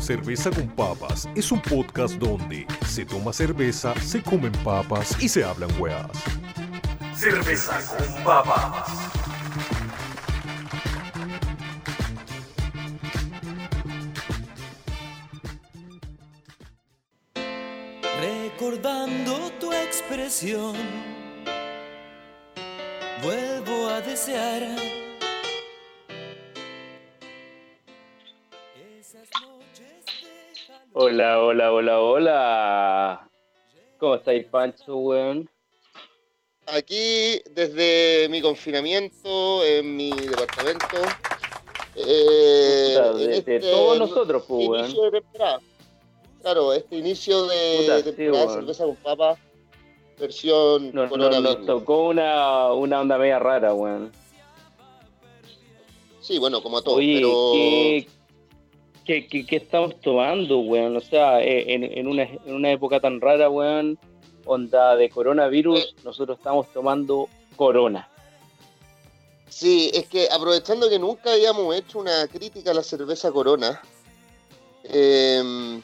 Cerveza con Papas es un podcast donde se toma cerveza, se comen papas y se hablan weas. Cerveza con Papas. Recordando tu expresión, vuelvo a desear Hola, hola, hola, hola. ¿Cómo estáis, Pancho, weón? Aquí, desde mi confinamiento, en mi departamento. eh, Puta, de, de este todos nosotros, pues, weón. inicio de temporada. Claro, este inicio de Puta, sí, temporada weón. cerveza con papa, versión Nos, nos tocó una, una onda media rara, weón. Sí, bueno, como a todos, Oye, pero ¿qué, qué, qué- qué estamos tomando, weón? O sea, eh, en, en una, en una época tan rara, weón, onda de coronavirus, Eh. nosotros estamos tomando corona. sí, es que aprovechando que nunca habíamos hecho una crítica a la cerveza Corona, eh,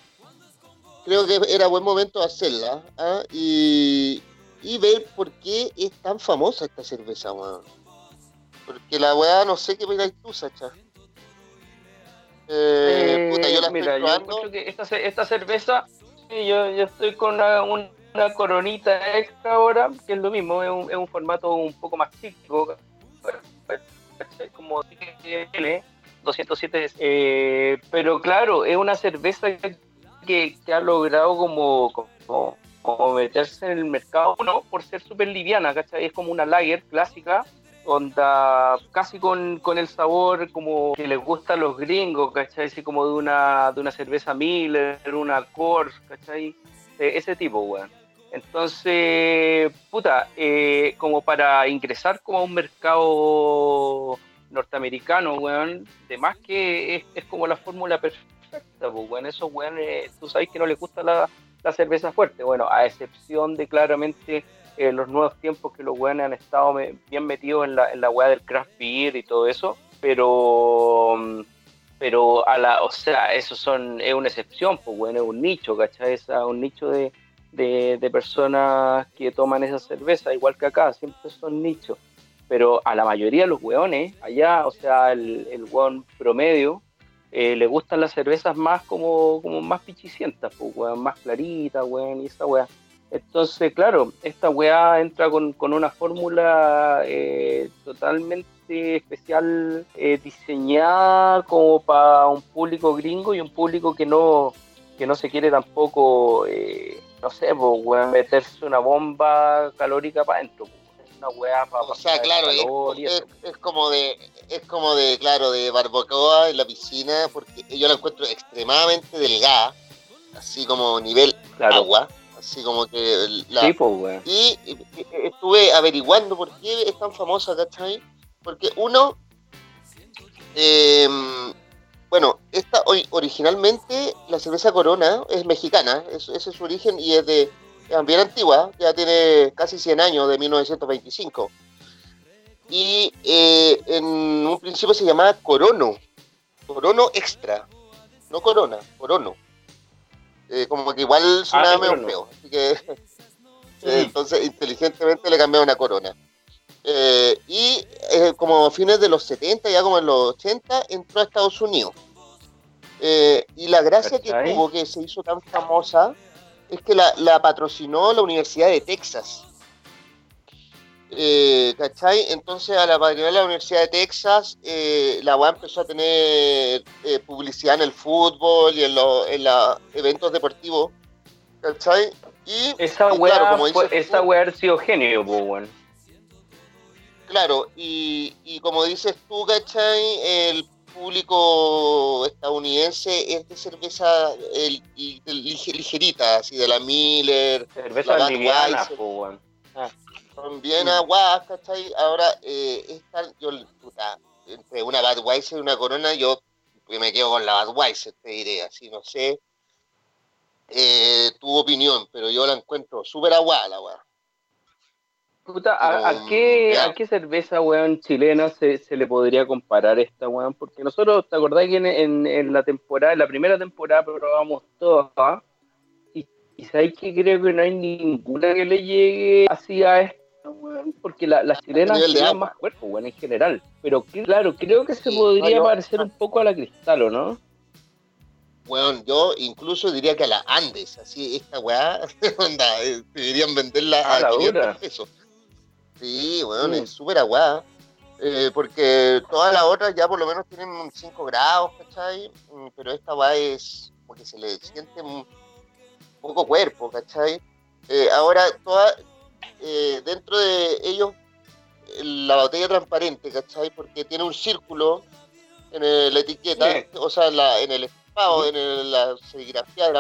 creo que era buen momento de hacerla ¿ah? y, y ver por qué es tan famosa esta cerveza, weón. Porque la weá no sé qué miráis tú, Sacha. Eh, puta, yo la mira, estoy yo probando. encuentro que esta, esta cerveza, yo, yo estoy con una, un- una coronita extra ahora, que es lo mismo, es un, es un formato un poco más chico, como L, 207, eh, pero claro, es una cerveza que, que ha logrado como, como, como meterse en el mercado, no por ser súper liviana, ¿cachai? Es como una lager clásica, onda casi con, con el sabor como que les gusta a los gringos, ¿cachai? Así como de una, de una cerveza Miller, una Coors, ¿cachai? Eh, ese tipo, weón. Entonces, puta, eh, como para ingresar como a un mercado norteamericano, weón, de más que es, es como la fórmula perfecta, pues, weón. Esos weones, tú sabes que no les gusta la, la cerveza fuerte, bueno, a excepción de claramente eh, los nuevos tiempos que los weones han estado me- bien metidos en la, en la weá del craft beer y todo eso, pero mm, pero a la, o sea, eso son, es una excepción, pues bueno, es un nicho, ¿cachai? Es un nicho de, de, de personas que toman esa cerveza, igual que acá, siempre son nichos. Pero a la mayoría de los weones, allá, o sea, el, el weón promedio, eh, le gustan las cervezas más como, como más pichicientas, pues weón, más claritas, weón, y esa weá. Entonces, claro, esta weá entra con, con una fórmula eh, totalmente especial, eh, diseñada como para un público gringo y un público que no, que no se quiere tampoco, eh, no sé, pues, weón, meterse una bomba calórica para adentro. Es una weá para O sea, claro, es, es- es como de, es como de, claro, de barbacoa en la piscina, porque yo la encuentro extremadamente delgada, así como nivel claro. agua, así como que la, Sí, pues, y estuve averiguando por qué es tan famosa, ¿cachai? Porque uno, eh, bueno, esta hoy originalmente la cerveza Corona es mexicana, es- ese es su origen y es de es bien antigua, ya tiene casi 100 años, de 1925. Y eh, en un principio se llamaba Corono, Corono Extra, no Corona, Corono. Eh, como que igual sonaba Ah, medio feo, así que eh, entonces inteligentemente le cambiaron a Corona. Eh, y eh, como a fines de los 70, ya como en los 80, entró a Estados Unidos. Y la gracia que tuvo, que se hizo tan famosa, es que la, la patrocinó la Universidad de Texas. Eh, ¿Cachai? Entonces a la patrocinar la Universidad de Texas, eh, la UA empezó a tener eh, publicidad en el fútbol y en los en los eventos deportivos. ¿Cachai? Y Esa y weá, claro, como fue- dices esa tú- weá ha sido genio, pues, weón. Claro, y, y como dices tú, ¿cachai? El público estadounidense es de cerveza el, el- lige- ligerita, así de la Miller, Cerveza La liviana, pues, weón. Son bien Mm. aguadas, ¿cachai? Ahora, eh, esta, yo, puta, entre una Budweiser y una Corona, yo me quedo con la Budweiser, te diré, así, no sé eh, tu opinión, pero yo la encuentro súper aguada, la weá. Puta, ¿a, a qué. ¿a qué cerveza, weón, chilena se, se le podría comparar esta, weón? Porque nosotros, ¿te acordás que en, en, en la temporada, en la primera temporada probamos todas? ¿ah? Y, y sabes que creo que no hay ninguna que le llegue así a esta, weón, porque la- las chilenas tienen más cuerpo, weón, en general. Pero claro, creo que se podría no, parecer un poco a la cristal, ¿o no? Weón, yo incluso diría que a la Andes, así, esta weá, onda, eh, deberían venderla Ah, a la 500 dura. pesos. Sí, weón, Mm. es súper aguada. Eh, porque todas las otras ya por lo menos tienen 5 grados, ¿cachai? Mm, Pero esta weá es como que se le siente un poco cuerpo, ¿cachai? Eh, ahora, toda, eh, dentro de ellos, eh, la botella transparente, ¿cachai? Porque tiene un círculo en el- la etiqueta, Sí. o sea, en, la- en el estampado, en el- la serigrafía,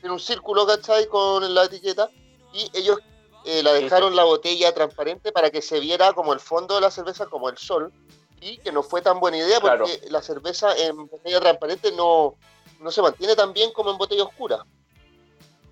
tiene un círculo, ¿cachai? Con la etiqueta, y ellos eh, la Sí, dejaron la botella transparente para que se viera como el fondo de la cerveza, como el sol, y que no fue tan buena idea Claro. porque la cerveza en botella transparente no, no se mantiene tan bien como en botella oscura.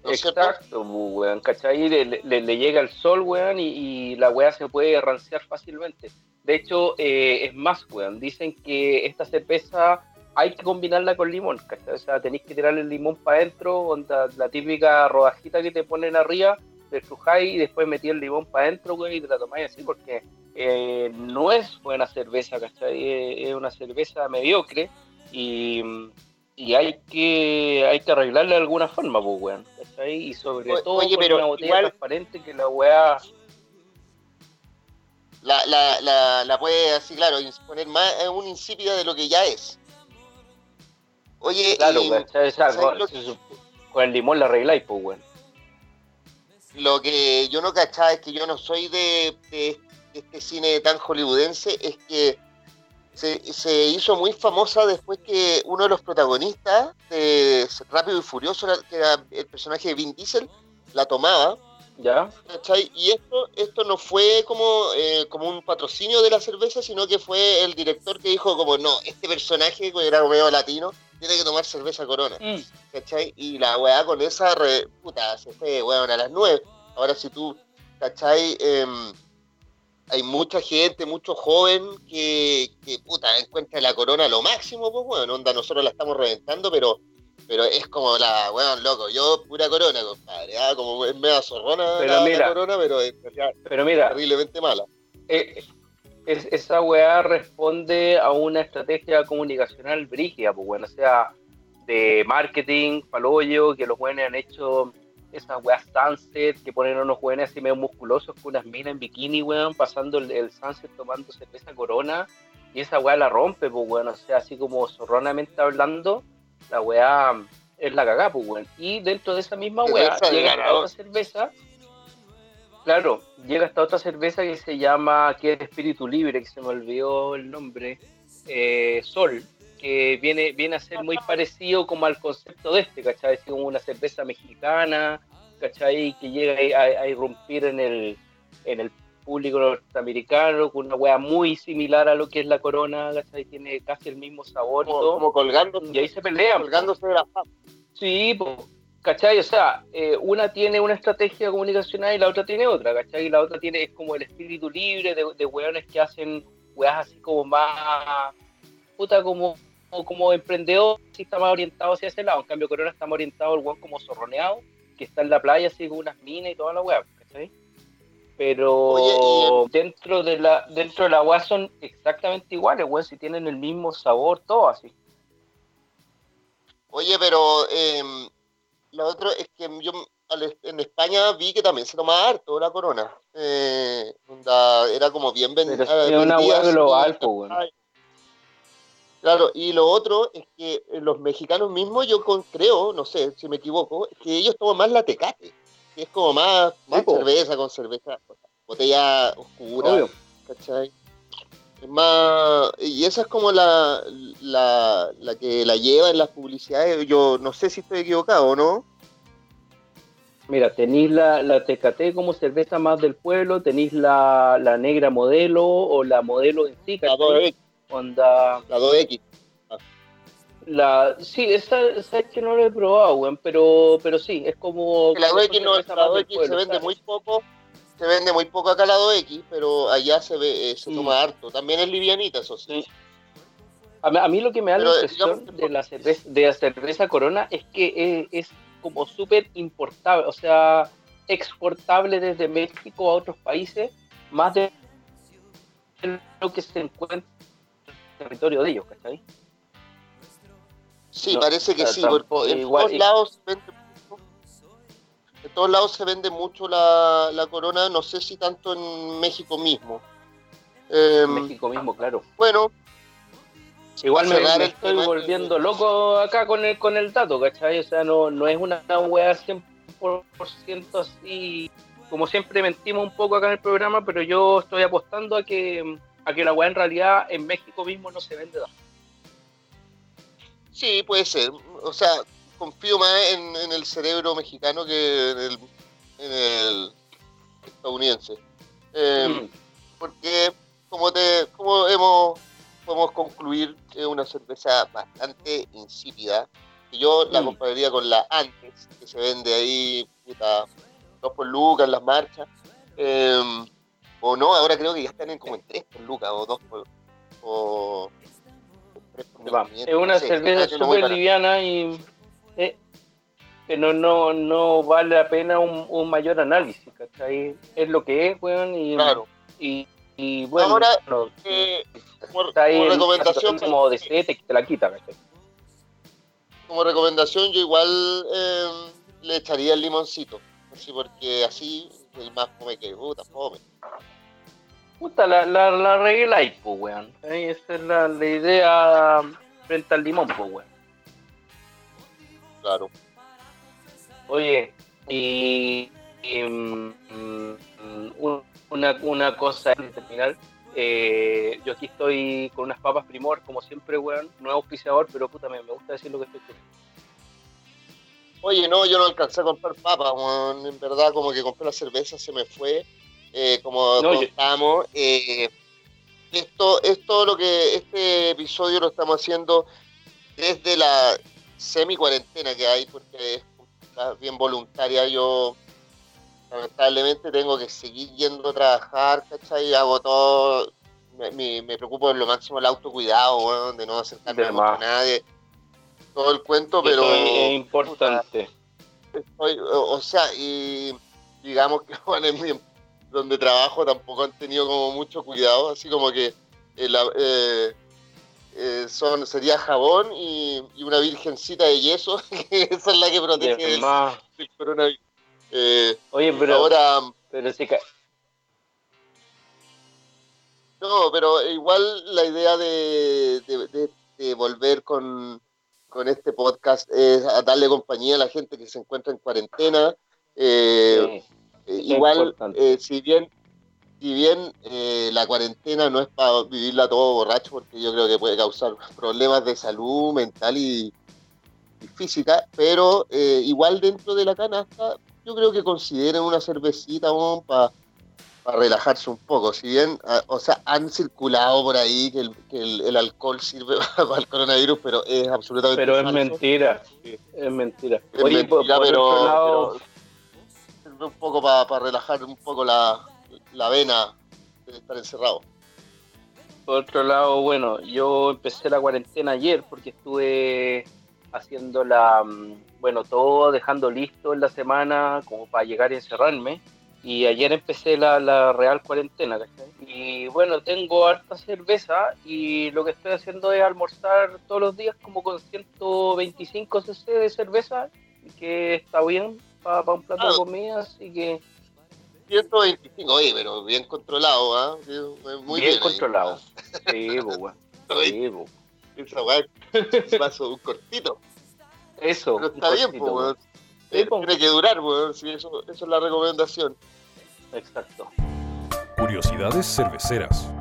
Exacto, weón, ¿cachai? Le, le- le llega el sol, weón, y, la weá se puede ranciar fácilmente. De hecho, eh, es más, weón, dicen que esta cerveza hay que combinarla con limón, ¿cachai? O sea, tenéis que tirarle el limón para adentro, onda, la típica rodajita que te ponen arriba, le estrujáis y después metí el limón para adentro, weón, y te la tomáis así, porque eh, no es buena cerveza, ¿cachai? Es, es una cerveza mediocre y, y hay que hay que arreglarla de alguna forma, pues, weón. Y sobre O- todo oye, pero una botella igual- transparente que la weá... La, la, la, la puede así, claro, poner más un insípida de lo que ya es. Oye, Claro, y ¿cachai? O sea, ¿sabes con, el limón la arregláis, pues, weón. lo que yo no cachaba es que yo no soy de, de- de este cine tan hollywoodense, es que se, se hizo muy famosa después que uno de los protagonistas de Rápido y Furioso, que era el personaje de Vin Diesel, la tomaba, ¿Ya? ¿cachai? Y esto, esto no fue como, eh, como un patrocinio de la cerveza, sino que fue el director que dijo como, no, este personaje, que era medio latino, tiene que tomar cerveza corona. Mm. ¿cachai? Y la weá con esa, re- puta, se fue, weón, a las nueve. Ahora si tú, ¿cachai? Em, hay mucha gente, mucho joven que, que, puta, encuentra la corona lo máximo, pues, weón, onda, nosotros la estamos reventando, pero pero es como la, weón, loco, yo pura corona, compadre, ah, como es media zorrona Pero la, la mira. corona, pero es Pero mira, terriblemente mala. eh, es- esa weá responde a una estrategia comunicacional brígida, pues, bueno, o sea, de marketing, palollo, que los buenos han hecho esas weas sunset, que ponen a unos buenos así medio musculosos con unas minas en bikini, weón, pasando el, el sunset tomando cerveza corona, y esa weá la rompe, pues, bueno, o sea, así como zorronamente hablando, la weá es la cagá, pues, weón. Y dentro de esa misma de llega esta otra cerveza, claro, llega esta otra cerveza que se llama, que es espíritu libre, que se me olvidó el nombre, eh, Sol, que viene, viene a ser muy parecido como al concepto de este, ¿cachai? Es como una cerveza mexicana, ¿cachai? Que llega a, a- irrumpir en el, en el público norteamericano con una wea muy similar a lo que es la corona, ¿cachai? Tiene casi el mismo sabor y Como, todo. como colgando, Y ahí se pelean. colgándose de la fama. Sí, po, ¿cachai? O sea, eh, una tiene una estrategia comunicacional y la otra tiene otra, ¿cachai? Y la otra tiene es como el espíritu libre de, de weones que hacen weas así como más, puta, como, como, como emprendedor, sí está más orientado hacia ese lado. En cambio, Corona está más orientado al weón como zorroneado, que está en la playa así con unas minas y toda la ¿cachai? Pero Oye, dentro de la dentro de la wea son exactamente iguales, weón, si tienen el mismo sabor, todo así. Oye, pero em, lo otro es que yo en España vi que también se tomaba harto la corona. Eh, era como bien ven- Pero ah, es una vendida hueá global, weón. Claro, y lo otro es que eh, los mexicanos mismos, yo con- creo, no sé si me equivoco, es que ellos toman más la tecate, que es como más, más cerveza con cerveza, botella oscura, Obvio. ¿cachai? Es más, y esa es como la, la, la que la lleva en las publicidades, yo no sé si estoy equivocado o no, Mira, tenéis la, la Tecate como cerveza más del pueblo, tenéis la, la negra modelo o la modelo en sí, ¿cachai? 2X, Onda, la 2X. la, sí, esa, esa es que no lo he probado, weón, pero, pero sí, es como... La como 2X, son no, la más del 2X se vende ¿sabes? muy poco, se vende muy poco acá al lado X, pero allá se ve, eh, se Mm. toma harto. También es livianita, eso sí. Sí. A mí, a mí lo que me da Pero, la impresión digamos, de la cerveza, de la cerveza Corona es que es, es como súper importable, o sea, exportable desde México a otros países, más de lo que se encuentra territorio de ellos, ¿cachai? Sí, No, parece que sí, porque en igual- todos lados se vende mucho, en todos lados se vende mucho la, la corona, no sé si tanto en México mismo. Eh, En México mismo, claro. bueno, Igual me, me estoy volviendo loco acá con el, con el dato, ¿cachai? O sea, no, no es una, una weá 100% así, como siempre mentimos un poco acá en el programa, pero yo estoy apostando a que, a que la weá en realidad en México mismo no se vende tanto. sí, puede ser. O sea, confío más en, en el cerebro mexicano que en el, en el estadounidense. Eh, Mm. porque como te como hemos podemos concluir es una cerveza bastante insípida yo la Mm. compararía con la antes que se vende ahí puta, dos por lucas las marchas Eh, o no ahora creo que ya están en como en tres por lucas o dos por o tres por Va, 1500, Es una no sé, cerveza súper liviana y eh, pero no, no vale la pena un, un mayor análisis, ¿cachai? Es lo que es, weón, y, claro y, y bueno, Ahora, no, Eh, como, está ahí como en una recomendación como de sed, te, te la quita, ¿cachai? como recomendación yo igual eh, le echaría el limoncito así porque así el más fome que puta fome Puta, la, la, la arregláis, pues, weón. Ahí Esa es la, la idea frente al limón, pues, weón. claro Oye, y, y, mm, mm, un- una, una cosa antes de terminar. eh, yo aquí estoy con unas papas primor, como siempre, weón. No es auspiciador, pero puta, me, me gusta decir lo que estoy comiendo. Oye, no, yo no alcancé a comprar papas, weón. en verdad como que compré la cerveza, se me fue, eh, como No, contamos. eh, esto es todo lo que este episodio lo estamos haciendo desde la semi-cuarentena que hay, porque es bien voluntaria. Yo lamentablemente tengo que seguir yendo a trabajar, ¿cachai? Hago todo, me, me- preocupo en lo máximo el autocuidado, de no acercarme a nadie. Todo el cuento, pero... es, importante. estoy- o, sea, y digamos que bueno, en mi- donde trabajo tampoco han tenido como mucho cuidado, así como que eh, la- eh, eh, son sería jabón y, y una virgencita de yeso, que esa es la que protege De del, más. del coronavirus. Oye, pero, ahora, pero sí que... no, pero igual la idea de, de- de- de volver con, con este podcast es a darle compañía a la gente que se encuentra en cuarentena. Eh, sí, Eh, igual, eh, si bien, si bien eh, la cuarentena no es para vivirla todo borracho, porque yo creo que puede causar problemas de salud mental y, y física, pero eh, igual dentro de la canasta, yo creo que consideren una cervecita para relajarse un poco. Si bien, ah, o sea, han circulado por ahí que el, que el- el alcohol sirve para el coronavirus, pero es absolutamente Pero es mentira. Sí. Es mentira. Es Oye, por, mentira, por pero, lado, pero sirve un poco para relajar un poco la, la vena de estar encerrado. Por otro lado, bueno, yo empecé la cuarentena ayer porque estuve haciendo la, mm, bueno, todo dejando listo en la semana como para llegar y encerrarme. Y ayer empecé la, la real cuarentena, ¿cachai? Y bueno, tengo harta cerveza y lo que estoy haciendo es almorzar todos los días como con 125 cc de cerveza, que está bien para un plato Ah. de comida, así que 125, oye, pero bien controlado, ¿ah? Muy bien, bien. ahí. controlado. Sí, Sí. Esa weá, un vaso, un cortito. Eso. Pero un está bien, pues. Tiene que durar, weón. Sí, eso, eso es la recomendación. Exacto. Curiosidades cerveceras.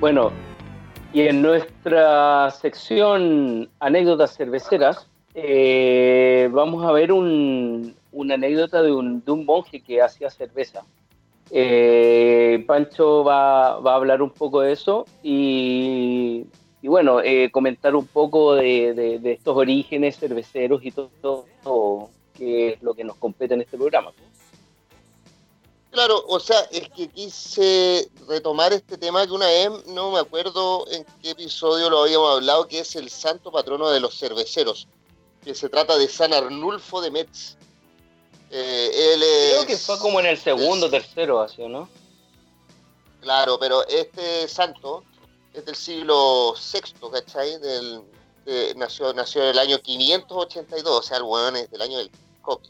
Bueno, y en nuestra sección anécdotas cerveceras, eh, vamos a ver un- una anécdota de un, de un monje que hacía cerveza. Eh, Pancho va, va a hablar un poco de eso y, y bueno, eh, comentar un poco de, de- de estos orígenes cerveceros y todo, todo que es lo que nos compete en este programa. Claro, o sea, es que quise retomar este tema que una vez, no me acuerdo en qué episodio lo habíamos hablado, que es el santo patrono de los cerveceros, que se trata de San Arnulfo de Metz. Eh, él es, Creo que fue como en el segundo, es- tercero, así, ¿o ¿no? Claro, pero este santo es del siglo VI, ¿cachai? Del, de- nació, nació en el año 582, o sea, el hueón es del año del COVID,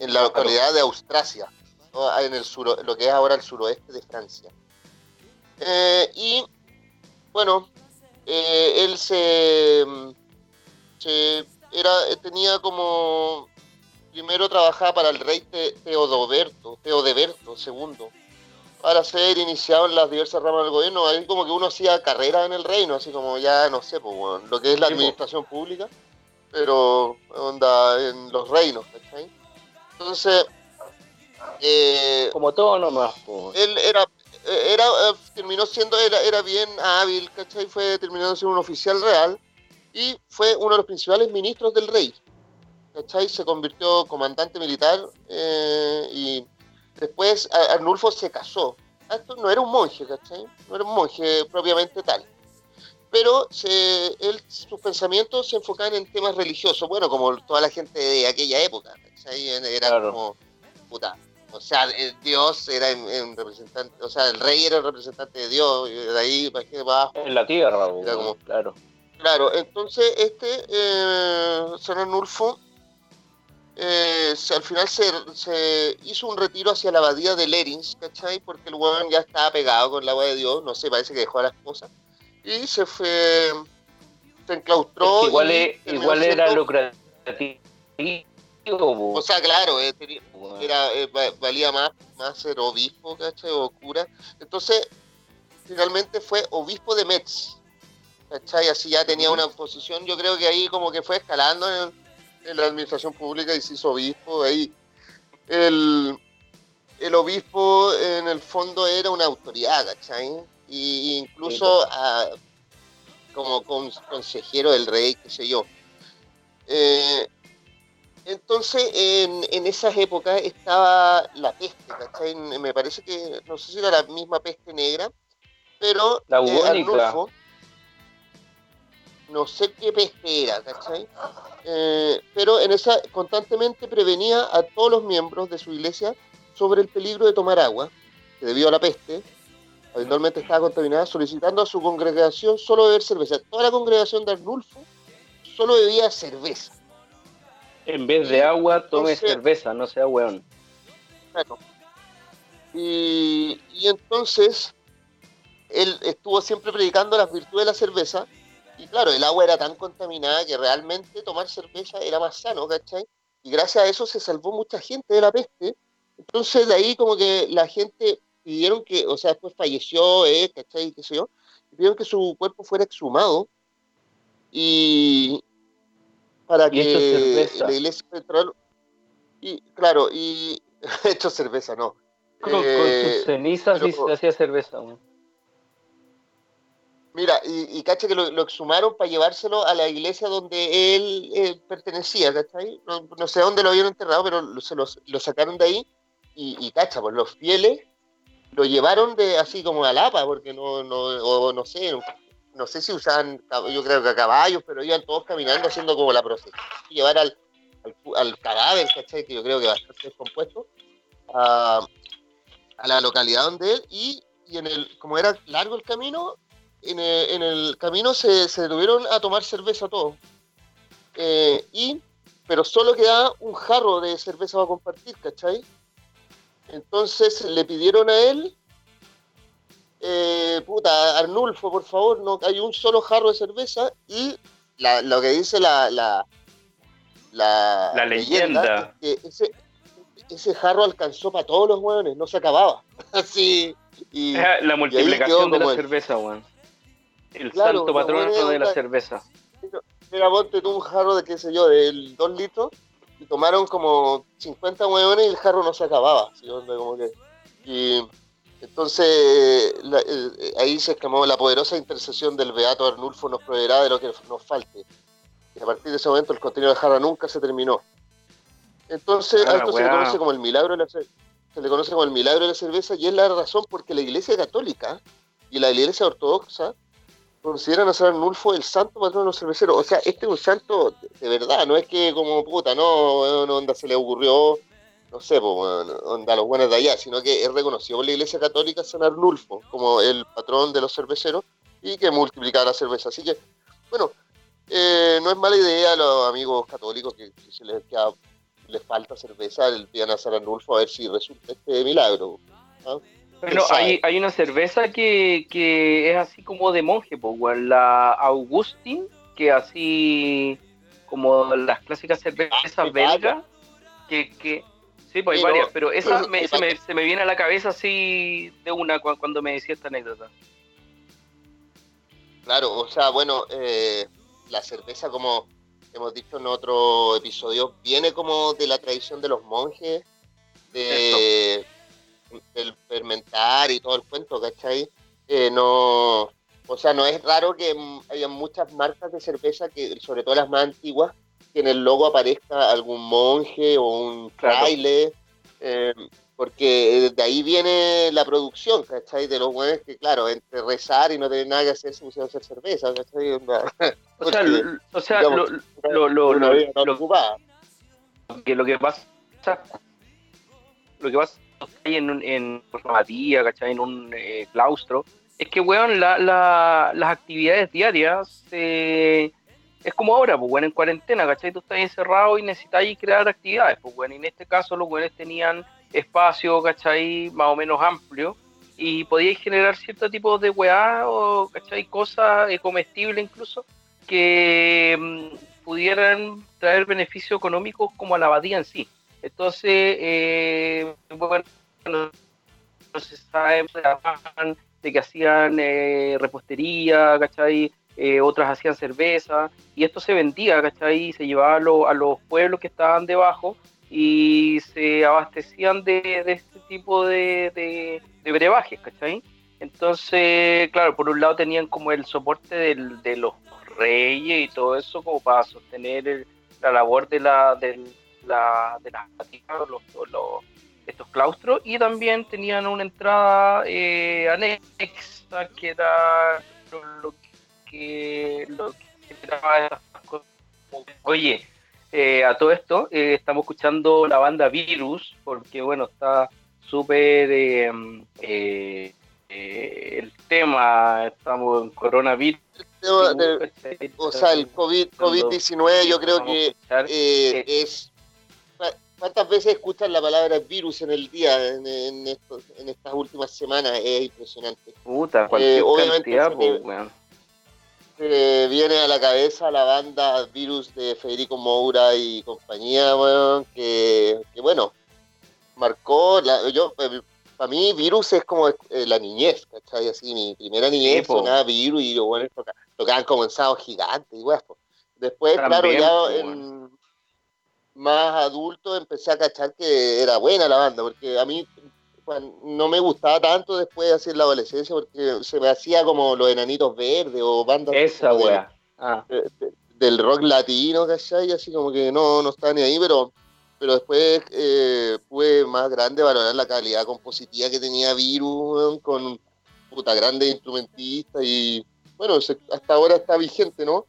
en la localidad de Austrasia, o en el sur, lo que es ahora el suroeste de Francia. Eh, y, bueno, eh, él se, se- era, tenía como, primero trabajaba para el rey Te- Teodoberto, Teodeberto II, para ser iniciado en las diversas ramas del gobierno, ahí como que uno hacía carrera en el reino, así como ya, no sé, pues, bueno, lo que es la administración pública, pero onda en los reinos, ¿cachai? Entonces, eh, Como todo nomás. po. él era, era terminó siendo, era, era bien hábil, ¿cachai? Fue terminando siendo un oficial real y fue uno de los principales ministros del rey, ¿cachai? Se convirtió comandante militar eh, y después Arnulfo se casó. Ah, Esto no era un monje, ¿cachai? No era un monje propiamente tal. Pero se, él, sus pensamientos se enfocaban en temas religiosos, bueno, como toda la gente de aquella época, ¿cachai? Era Claro. como, puta, o sea, el Dios era un representante, o sea, el rey era el representante de Dios, y de ahí para abajo. En la tierra, Era como- claro. Claro, entonces este eh, San Arnulfo eh, al final se, se hizo un retiro hacia la abadía de Lerins, ¿cachai? Porque el huevón ya estaba pegado con el agua de Dios, no sé, parece que dejó a la esposa. Y se fue, se enclaustró. Es que igual, es- era lucrativo. O sea, claro, eh, tenía- era, eh, va- valía más, más ser obispo, ¿cachai? O cura. Entonces, finalmente fue obispo de Metz, ¿cachai? Así ya tenía una posición, yo creo que ahí como que fue escalando en, en la administración pública y se hizo obispo. Ahí el, el obispo en el fondo era una autoridad, ¿cachai? Y incluso como con- consejero del rey, qué sé yo. Eh, entonces, en, en esas épocas estaba la peste, ¿cachai? Me parece que, no sé si era la misma peste negra, pero La eh. Arnulfo, no sé qué peste era, ¿cachai? Eh, pero en esa constantemente prevenía a todos los miembros de su iglesia sobre el peligro de tomar agua, que debido a la peste, habitualmente estaba contaminada, solicitando a su congregación solo beber cerveza. Toda la congregación de Arnulfo solo bebía cerveza. En vez de agua, tome Entonces- cerveza, no sea weón. Claro. Y, y entonces él estuvo siempre predicando las virtudes de la cerveza. Y claro, el agua era tan contaminada que realmente tomar cerveza era más sano, ¿cachai? Y gracias a eso se salvó mucha gente de la peste. Entonces de ahí como que la gente pidieron que, o sea, después falleció, eh, ¿cachai? ¿Qué sé yo? Y pidieron que su cuerpo fuera exhumado. Y para Y hecho que cerveza. la iglesia central... Y claro, y hecho cerveza, no. Con, con Eh, sus cenizas y pero- se hacía cerveza. weón. Mira, y, y cacha que lo, lo exhumaron para llevárselo a la iglesia donde él eh, pertenecía, ¿cachai? No, no sé dónde lo habían enterrado, pero lo, se los- lo sacaron de ahí y, y cacha, pues los fieles lo llevaron de así como a Lapa, porque no, no, o no sé, no, sé si usaban, yo creo que a caballos, pero iban todos caminando haciendo como la procesión, llevar al, al, al cadáver, ¿cachai? Que yo creo que estar descompuesto, a, a la localidad donde él, y, y en el, como era largo el camino, en el, en el camino se, se detuvieron a tomar cerveza todos. Eh, y, pero solo quedaba un jarro de cerveza para compartir, ¿cachai? Entonces le pidieron a él, eh, puta, Arnulfo, por favor, no hay un solo jarro de cerveza y la- lo que dice la, la, la, La leyenda. es que ese, ese jarro alcanzó para todos los hueones, no se acababa. Así. Y, la multiplicación de la cerveza, weón. El Claro, santo patrono de la cerveza. Mira, ponte tú un jarro de qué sé yo, de 2 litros, y tomaron como 50 hueones y el jarro no se acababa. ¿sí? Como que- y, Entonces, la- eh, ahí se exclamó la poderosa intercesión del Beato Arnulfo nos proveerá de lo que nos falte. Y a partir de ese momento el contenido de jarra nunca se terminó. Entonces, Ah, a esto se le conoce como el milagro de la ce- se le conoce como el milagro de la cerveza y es la razón porque la Iglesia Católica y la Iglesia Ortodoxa consideran a San Arnulfo el santo patrón de los cerveceros. O sea, este es un santo de, verdad, no es que como puta, no, weón, onda se le ocurrió, no sé, pues, weón, onda los buenos de allá, sino que es reconocido por la Iglesia Católica San Arnulfo como el patrón de los cerveceros y que multiplicaba la cerveza. Así que, bueno, eh, no es mala idea a los amigos católicos que, que se les, queda- les falta cerveza, el pidan a San Arnulfo a ver si resulta este milagro. Bueno, hay, hay una cerveza que, que es así como de monje, pues, la Augustin, que así como las clásicas cervezas Ah, belgas, que, que sí, pues hay Sí, no. varias, pero esa me- se, me, se me viene a la cabeza así de una cu- cuando me decía esta anécdota. Claro, o sea, bueno, eh, la cerveza, como hemos dicho en otro episodio, viene como de la tradición de los monjes, de del fermentar y todo el cuento, ¿cachai? Eh, no, o sea, no es raro que haya muchas marcas de cerveza, que sobre todo las más antiguas, que en el logo aparezca algún monje o un Claro. fraile, eh, porque de ahí viene la producción, ¿cachai? De los buenos que, claro, entre rezar y no tener nada que hacer, se pusieron a hacer cerveza, ¿cachai? O sea, lo, o sea, digamos, lo, lo, lo, lo- que lo que pasa lo que pasa en, un- en Matías, ¿cachai? En un eh, claustro, es que, weón, la, la- las actividades diarias eh, es como ahora, pues, weón, en cuarentena, ¿cachai? Tú estás encerrado y necesitas crear actividades, pues, weón. En este caso los weones tenían espacio, ¿cachai? Más o menos amplio y podíais generar cierto tipo de weá o, ¿cachai? Cosas eh, comestibles incluso que mm, pudieran traer beneficios económicos como a la abadía en sí. Entonces, eh, bueno, no se sabe de que hacían eh, repostería, ¿cachai? Eh, otras hacían cerveza, y esto se vendía, ¿cachai? Se llevaba a, lo- a los pueblos que estaban debajo y se abastecían de, de este tipo de, de, de brebajes, ¿cachai? Entonces, claro, por un lado tenían como el soporte del- de los reyes y todo eso como para sostener el- la labor de la, de la, de las los, los- estos claustros y también tenían una entrada eh, anexa que era lo, que lo que. Oye, eh, a todo esto eh, estamos escuchando la banda Virus porque bueno está súper eh, el tema estamos en coronavirus o sea, el COVID, COVID-19 yo creo que es... ¿Cuántas veces escuchan la palabra virus en el día, en, en estos- en estas últimas semanas? Es impresionante. puta cualquier eh, obviamente cantidad se pues. Eh, viene a la cabeza la banda Virus de Federico Moura y compañía, weón, que, que, bueno, marcó, la, yo, para mí Virus es como eh, la niñez, ¿cachai? Así, mi primera niñez po. sonaba Virus y los buenos toca- tocaban como en gigantes y weón, po. Después, También, claro, ya en más adulto empecé a cachar que era buena la banda, porque a mí no me gustaba tanto después de hacer la adolescencia, porque se me hacía como los enanitos verdes o bandas esa de- ah. de- de- del rock latino, ¿cachai? Así como que no, no estaba ni ahí, pero, pero después eh, pude más grande valorar la calidad compositiva que tenía Virus, con puta grandes instrumentistas y bueno, se- hasta ahora está vigente, ¿no?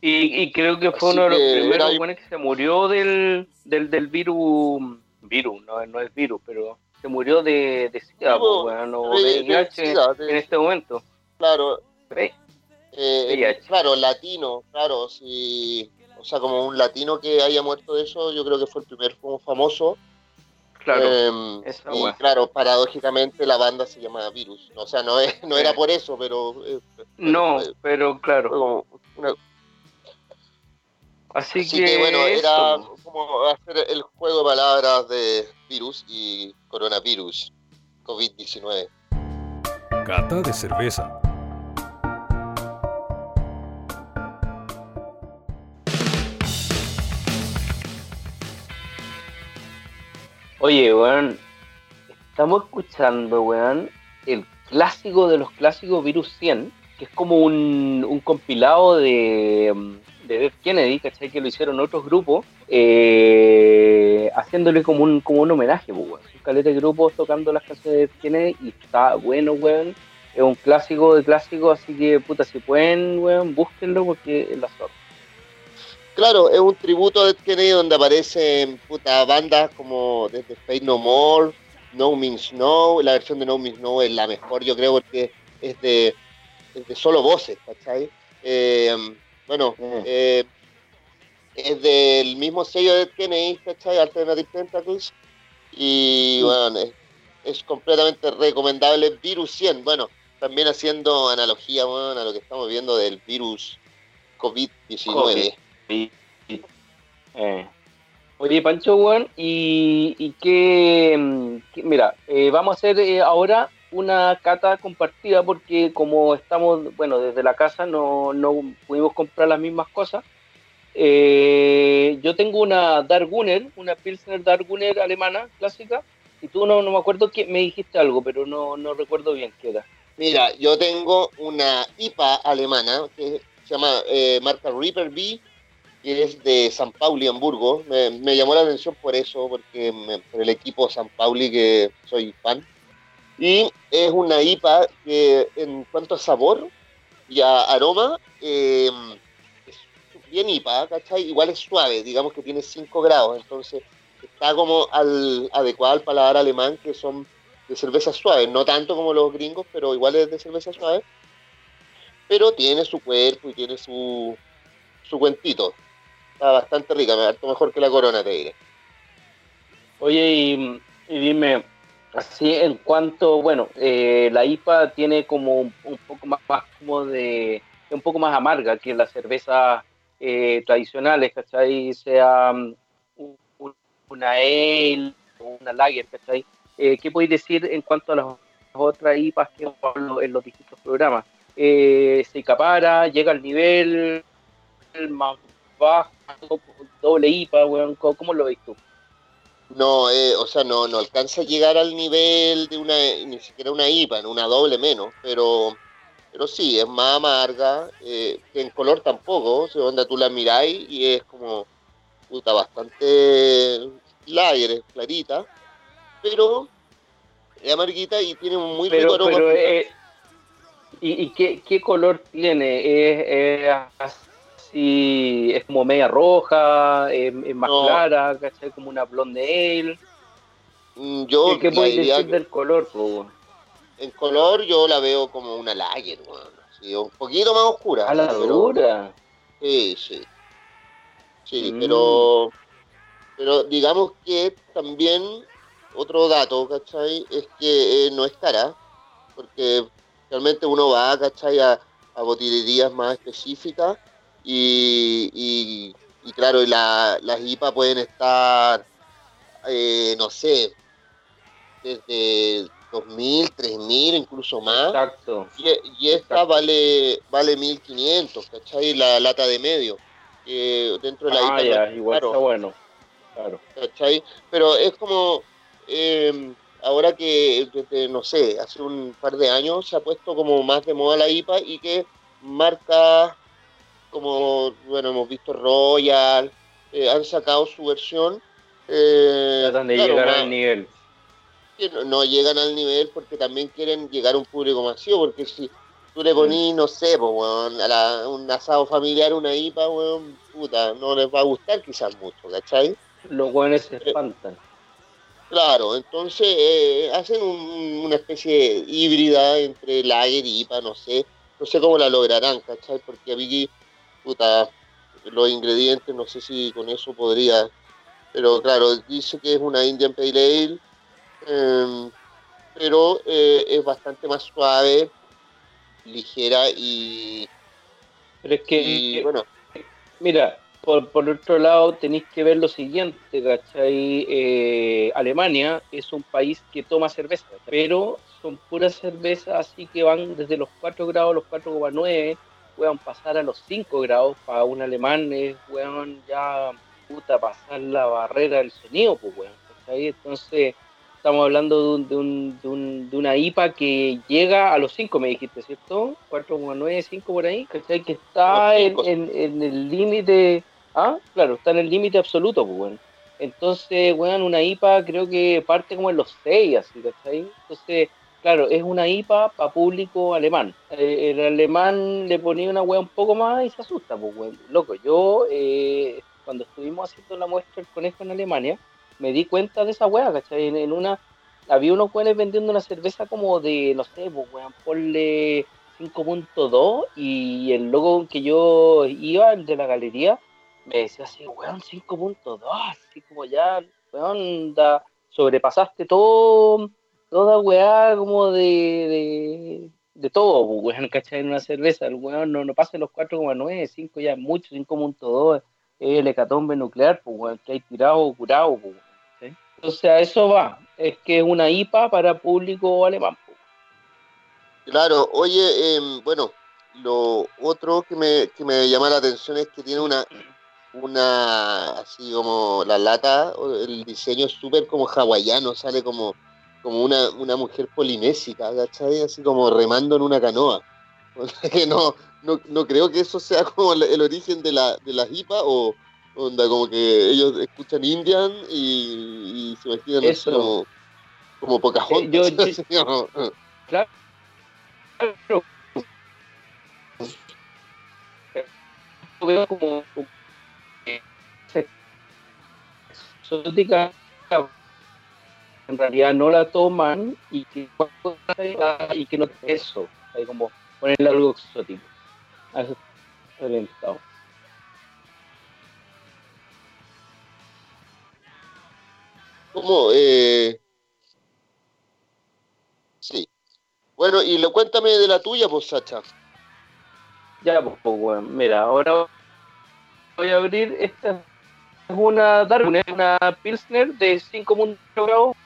Y, y creo que fue Así uno de los primeros era- que se murió del, del, del virus. Virus, no, no es virus, pero se murió de, de SIDA, Sí, po, po, weón, o de- de de VIH SIDA, de- en este momento. Claro, eh, VIH. claro, latino, claro, sí. O sea, como un latino que haya muerto de eso, yo creo que fue el primer como famoso. Claro. Eh, esa y claro, paradójicamente la banda se llama Virus. O sea, no, es, no era por eso, pero eh, no, fue- pero claro. como una- Así, Así que, que bueno, eso, era como hacer el juego de palabras de virus y coronavirus, COVID-19. Cata de cerveza. Oye, weón, estamos escuchando, weón, el clásico de los clásicos Virus 100, que es como un, un compilado de, de Death Kennedy, ¿cachai? Que lo hicieron otros grupos, eh, haciéndole como un, como un homenaje, pues, weón. Caleta de grupos tocando las canciones de Death Kennedy y está bueno, weón. Es un clásico de clásicos, así que, puta, si pueden, weón, búsquenlo porque es la. Claro, es un tributo de Dead Kennedy donde aparecen puta, bandas como desde Fate No More, No Means No. La versión de No Means No es la mejor, yo creo, porque es de, es de solo voces, ¿cachai? Eh, bueno, Mm. eh, es del mismo sello de Kennedy, ¿cachai? Alternative Tentacles. Y Mm. bueno, es, es completamente recomendable. Virus 100, bueno, también haciendo analogía bueno, a lo que estamos viendo del virus COVID-19. COVID. Eh. Oye, Pancho, weón, y, y que, mm, que- mira, eh, vamos a hacer eh, ahora una cata compartida porque como estamos, bueno, desde la casa no, no pudimos comprar las mismas cosas. Eh, yo tengo una Darguner, una Pilsner Darguner alemana clásica, y tú no, no me acuerdo que me dijiste algo, pero no, no recuerdo bien qué era. Mira, yo tengo una IPA alemana que se llama eh, marca Reaper B, que es de San Pauli, Hamburgo. Me, me llamó la atención por eso, porque por el equipo San Pauli que soy fan. Y es una IPA que en cuanto a sabor y a aroma, eh, es bien IPA, ¿cachai? Igual es suave, digamos que tiene 5 grados, entonces está como al, adecuado al paladar alemán, que son de cerveza suave, no tanto como los gringos, pero igual es de cerveza suave. Pero tiene su cuerpo y tiene su, su cuentito. Está bastante rica, me mejor que la corona, te diré. Oye, y dime, así en cuanto, bueno, eh, la IPA tiene como un, poco más, más como de, un poco más amarga que las cervezas eh, tradicionales, ¿cachai? Sea un- una ale o una lager, ¿cachai? Eh, ¿Qué podéis decir en cuanto a las otras IPAs que hablado en los distintos programas? Eh, ¿Se acapara? ¿Llega al nivel más bajo? ¿Doble IPA? cómo lo veis tú? No, eh, o sea, no, no alcanza a llegar al nivel de una, ni siquiera una IPA, una doble menos, pero, pero sí, es más amarga, eh, que en color tampoco, o sea, onda tú la miráis y es como, puta, bastante lager, es clarita, pero es amarguita y tiene un muy rico pero, aroma. pero eh, ¿y, y qué, qué color tiene? ¿Es, es así, es como media roja, es, es más No. clara, ¿cachai? Como una blonde ale. Mm, Yo ¿Qué, puedes decir que del color? weón? en color yo la veo como una lager, así, un poquito más oscura. A la pero- dura. Sí, sí. Sí, Mm. pero, pero digamos que también otro dato, ¿cachai? Es que eh, no es cara, porque realmente uno va, ¿cachai? A, a botillerías más específicas y, y, y claro, la, las IPA pueden estar, eh, no sé, desde 2.000, 3.000, incluso más. Exacto. Y, y esta Exacto. vale vale 1500, ¿cachai? La lata de medio. Que dentro de la Ah, IPA ya, igual está bueno. Claro. ¿cachai? Pero es como, eh, ahora que, desde, no sé, hace un par de años se ha puesto como más de moda la IPA y que marcas como, bueno, hemos visto Royal, eh, han sacado su versión. eh, Tratan de claro, llegar más- al nivel. no, no llegan al nivel porque también quieren llegar a un público masivo, porque si tú le ponís, no sé, weón, a la- un asado familiar, una IPA, weón, puta, no les va a gustar quizás mucho, ¿cachai? Los jóvenes se espantan. Claro, entonces eh, hacen un- una especie híbrida entre lager y IPA, no sé, no sé cómo la lograrán, ¿cachai? Porque a mí, puta, los ingredientes, no sé si con eso podría, pero claro, dice que es una Indian Pale Ale, em, pero eh, es bastante más suave, ligera y, Pero es que, y, bueno, Mira, por, por otro lado tenéis que ver lo siguiente, ¿cachai? Eh, Alemania es un país que toma cerveza, pero son puras cervezas así que van desde los 4 grados a los 4,9, puedan pasar a los 5 grados para un alemán, es, weón, ya puta pasar la barrera del sonido, pues, weón, ¿cachai? Entonces, estamos hablando de, un, de, un, de, un, de una IPA que llega a los 5, me dijiste, ¿cierto? 4,9, 5 por ahí, ¿cachai? Que está en, en, en el límite, ah, claro, está en el límite absoluto, pues, bueno. Entonces, weón, una IPA creo que parte como en los 6, así, ¿cachai? Entonces, claro, es una IPA para público alemán. Eh, el alemán le ponía una weá un poco más y se asusta, pues, weón. Loco, yo, eh, cuando estuvimos haciendo la muestra del conejo en Alemania, me di cuenta de esa weá, ¿cachai? En, en una, había unos weones vendiendo una cerveza como de, no sé, pues, weón, ponle 5.2 y el logo que yo iba, el de la galería, me decía así, weón, 5.2, así como ya, weón, da, sobrepasaste todo, toda weá como de, de, de todo, weón, ¿cachai? En una cerveza, el weón no, no pasa los 4,9, 5 ya mucho, 5.2 es el hecatombe nuclear, pues, weón, que hay tirado, curado, pues, ¿sí? Entonces a eso va, es que es una IPA para público alemán. Claro, oye, eh, bueno, lo otro que me, que me llama la atención es que tiene una, una, así como la lata, el diseño es súper como hawaiano, sale como, como una, una mujer polinésica, ¿cachai? Así como remando en una canoa. O sea que no, no, no creo que eso sea como el, origen de la, de las IPA o onda como que ellos escuchan Indian y, y se imaginan Eso. como, como Pocahontas. Eh, yo- yo-. Claro. Veo como, exótica en realidad no la toman y que y que no eso hay como ponerle algo exótico a eso orientado. ¿Cómo? Eh... Sí. Bueno, y lo, cuéntame de la tuya, pues, Sacha. Ya, pues, pues, weón. Mira, ahora voy a abrir esta. Es una Darwin, una Pilsner de 5.0 grados.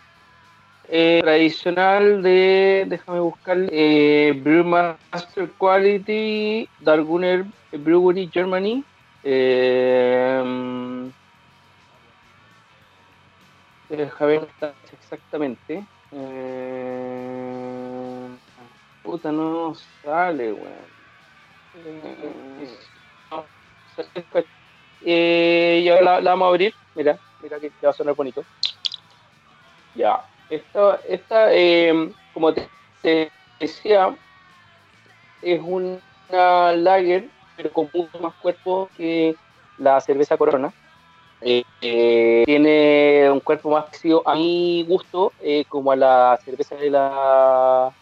Eh, tradicional de. Déjame buscar. Eh, Brewmaster Quality, Darguner Brewery Germany. Eh, déjame ver exactamente. Eh, puta, no sale, weón. Eh, y ahora la, vamos a abrir. Mira, mira que, que va a sonar bonito. Ya. Esta, esta eh, como te, decía, es una lager, pero con mucho más cuerpo que la cerveza Corona. Eh, eh, tiene un cuerpo más parecido a mi gusto, eh, como a la cerveza de la.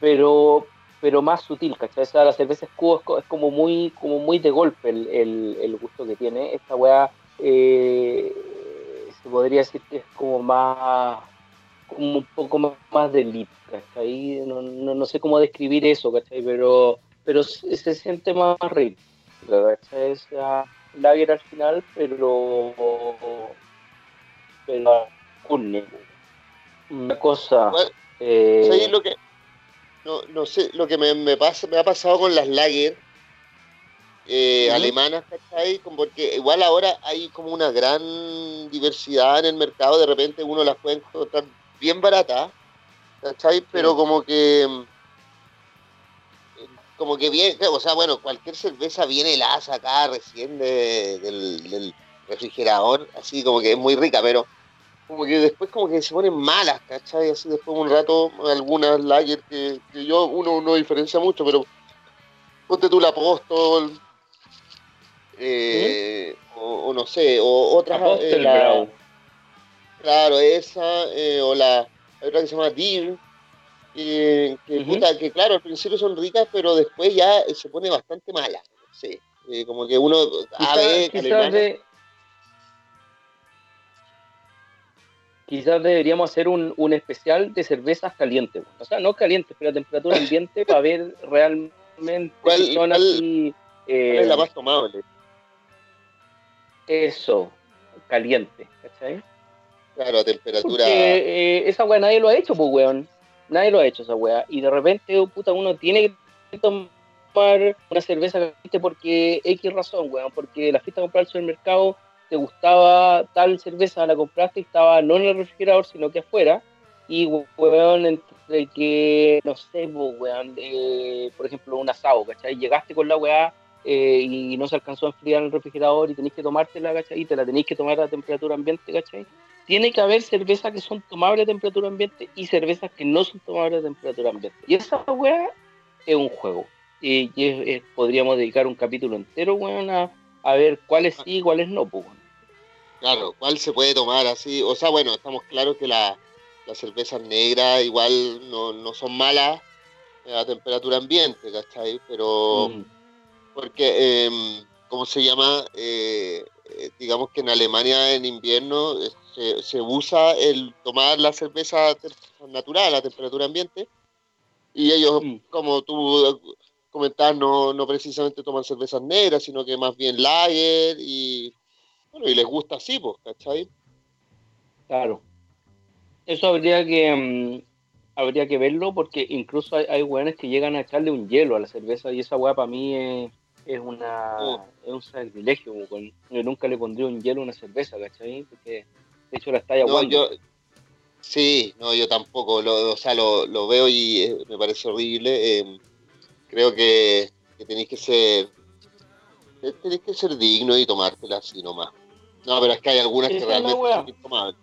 Pero, pero más sutil, ¿cachai? O sea, la cerveza escudo es, co- es como muy como muy de golpe el, el, gusto que tiene. Esta weá se podría decir que es como más como un poco más, de elite, ¿cachai? No, no, no sé cómo describir eso, ¿cachai? Pero, pero se, se siente más rico, ¿cachai? O sea, lager al final, pero pero. Una cosa Bueno, eh, ¿Sabes lo que, no, no sé, lo que me, me, pasa, me ha pasado con las lager eh, Ujú. alemanas, ¿cachai? Como Porque igual ahora hay como una gran diversidad en el mercado, de repente uno las puede encontrar bien baratas, ¿cachai? Pero como que como que bien, o sea, bueno, cualquier cerveza viene helada sacada recién de- del, del refrigerador, así como que es muy rica, pero como que después como que se ponen malas, ¿cachai? Así después de un rato, algunas lager que, que yo uno no diferencia mucho, pero ponte tú la Apóstol, eh, o, o no sé, o otras... eh. Claro, esa, eh, o la hay otra que se llama Deer, que, que, puta, que claro, al principio son ricas, pero después ya eh, se pone bastante mala. Sí, eh, como que uno a ver, quizás de- quizás deberíamos hacer un, un especial de cervezas calientes. O sea, no calientes, pero a temperatura ambiente para ver realmente ¿Cuál- si son cuál- así. eh, ¿cuál es la más tomable? Eso, caliente. ¿cachai? Claro, a temperatura. Porque eh, esa weá nadie lo ha hecho, pues weón. Nadie lo ha hecho esa weá. Y de repente, oh, puta, uno tiene que tomar una cerveza porque X razón, weón. Porque la fiesta comprar al supermercado te gustaba tal cerveza, la compraste y estaba no en el refrigerador, sino que afuera. Y, weón, entre que, no sé, po, weón, eh, por ejemplo, un asado, ¿cachai? Llegaste con la weá eh, y no se alcanzó a enfriar en el refrigerador y tenés que tomártela, ¿cachai? Y te la tenés que tomar a temperatura ambiente, ¿cachai? Tiene que haber cervezas que son tomables a temperatura ambiente y cervezas que no son tomables a temperatura ambiente. Y esa weá es un juego. Y, y es- es- podríamos dedicar un capítulo entero, weón, a, a ver cuáles sí y cuáles no, pues. Claro, ¿cuál se puede tomar así? O sea, bueno, estamos claros que la- las cervezas negras igual no, no son malas a temperatura ambiente, ¿cachai? Pero Mm. Porque, em, ¿cómo se llama? Eh, eh, digamos que en Alemania en invierno eh, se, se usa el tomar la cerveza natural a temperatura ambiente y ellos, Mm. como tú comentabas, no, no precisamente toman cervezas negras, sino que más bien lager y, bueno, y les gusta así, pues, ¿cachai? Claro. Eso habría que mm, habría que verlo porque incluso hay, hay weones que llegan a echarle un hielo a la cerveza y esa weá para mí es, es una Oh. es un sacrilegio. Yo nunca le pondría un hielo a una cerveza, ¿cachai? Porque de hecho la está No, yo, sí, no, yo tampoco, lo, o sea, lo, lo veo y eh, me parece horrible. eh, creo que, que tenéis que ser, eh, tenéis que ser digno y tomártela así nomás. No, pero es que hay algunas que realmente son intomables.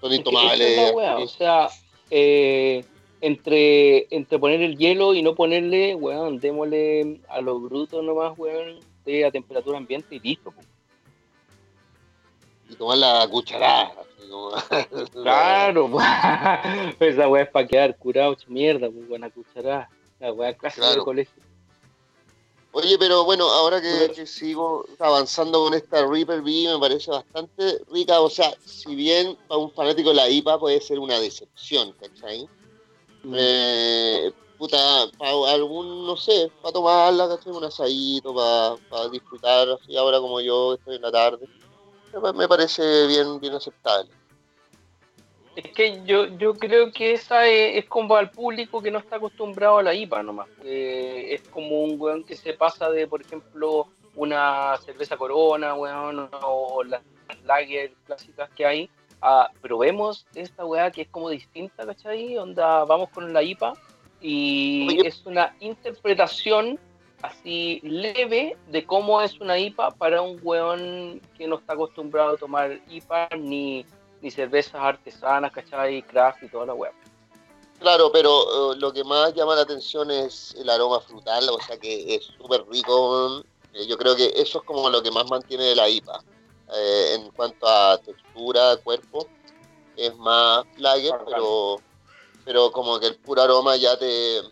Son Es que intomables. es así. O sea, eh, entre, entre poner el hielo y no ponerle, weón, démosle a lo bruto nomás, weón, de a temperatura ambiente y listo. po. y tomar la cucharada. Claro, pues, esa weá es para quedar curado, mierda, pues buena cucharada. La weá clásica Claro. de colegio. Oye, pero bueno, ahora que, sigo avanzando con esta Reaper Bee, me parece bastante rica. O sea, si bien para un fanático de la IPA puede ser una decepción, ¿cachai? Eh, puta, para algún, no sé, para tomarla, ¿cachai? Un asadito, para disfrutar, así ahora como yo estoy en la tarde. Me, parece bien, bien aceptable. Es que yo, yo creo que esa es, es como al público que no está acostumbrado a la IPA nomás. Eh, es como un weón que se pasa de, por ejemplo, una cerveza corona, weón, o las lager clásicas que hay, a probemos esta weá que es como distinta, ¿cachai? Onda, vamos con la IPA y Oye. es una interpretación así leve de cómo es una IPA para un weón que no está acostumbrado a tomar IPA ni ni cervezas artesanas, ¿cachai? Craft y toda la web. Claro, pero eh, lo que más llama la atención es el aroma frutal, o sea que es súper rico. Eh, yo creo que eso es como lo que más mantiene de la IPA. Eh, en cuanto a textura, cuerpo, es más lager, pero, pero como que el puro aroma ya te,